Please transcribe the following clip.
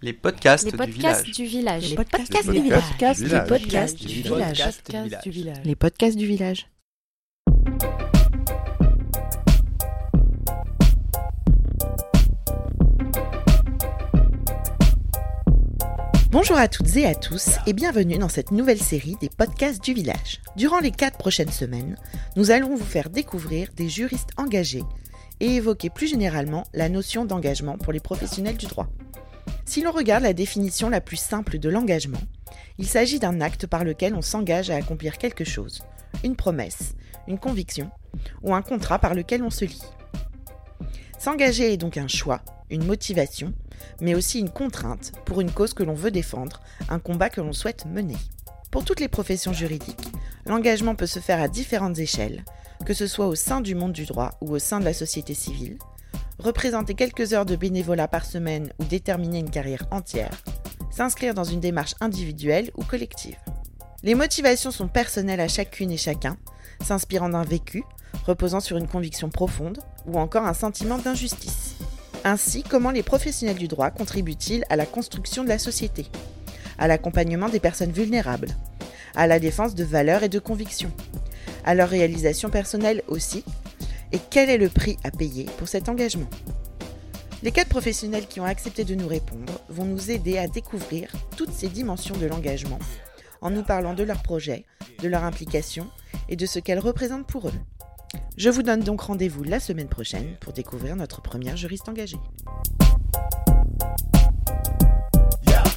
Les podcasts, Les du podcasts village. du village. Les podcasts du village. podcasts Du du village. podcast Du du village. village. Podcast du village. Les podcasts du village. Bonjour à toutes et à tous et bienvenue dans cette nouvelle série des podcasts du village. Durant les quatre prochaines semaines, nous allons vous faire découvrir des juristes engagés et évoquer plus généralement la notion d'engagement pour les professionnels du droit. Si l'on regarde la définition la plus simple de l'engagement, il s'agit d'un acte par lequel on s'engage à accomplir quelque chose, une promesse, une conviction ou un contrat par lequel on se lie. S'engager est donc un choix, une motivation, mais aussi une contrainte pour une cause que l'on veut défendre, un combat que l'on souhaite mener. Pour toutes les professions juridiques, l'engagement peut se faire à différentes échelles, que ce soit au sein du monde du droit ou au sein de la société civile, représenter quelques heures de bénévolat par semaine ou déterminer une carrière entière, s'inscrire dans une démarche individuelle ou collective. Les motivations sont personnelles à chacune et chacun, s'inspirant d'un vécu, reposant sur une conviction profonde ou encore un sentiment d'injustice. Ainsi, comment les professionnels du droit contribuent-ils à la construction de la société, à l'accompagnement des personnes vulnérables, à la défense de valeurs et de convictions, à leur réalisation personnelle aussi, et quel est le prix à payer pour cet engagement? Les quatre professionnels qui ont accepté de nous répondre vont nous aider à découvrir toutes ces dimensions de l'engagement en nous parlant de leurs projets, de leur implication et de ce qu'elles représentent pour eux. Je vous donne donc rendez-vous la semaine prochaine pour découvrir notre première juriste engagée.